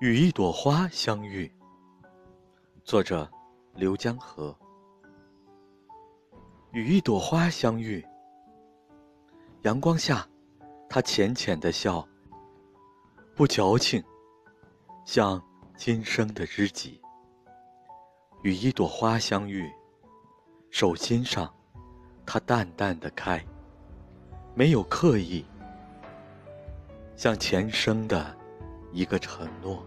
与一朵花相遇。作者：刘江河。与一朵花相遇，阳光下，他浅浅的笑，不矫情，像今生的知己。与一朵花相遇，手心上，它淡淡的开，没有刻意，像前生的一个承诺。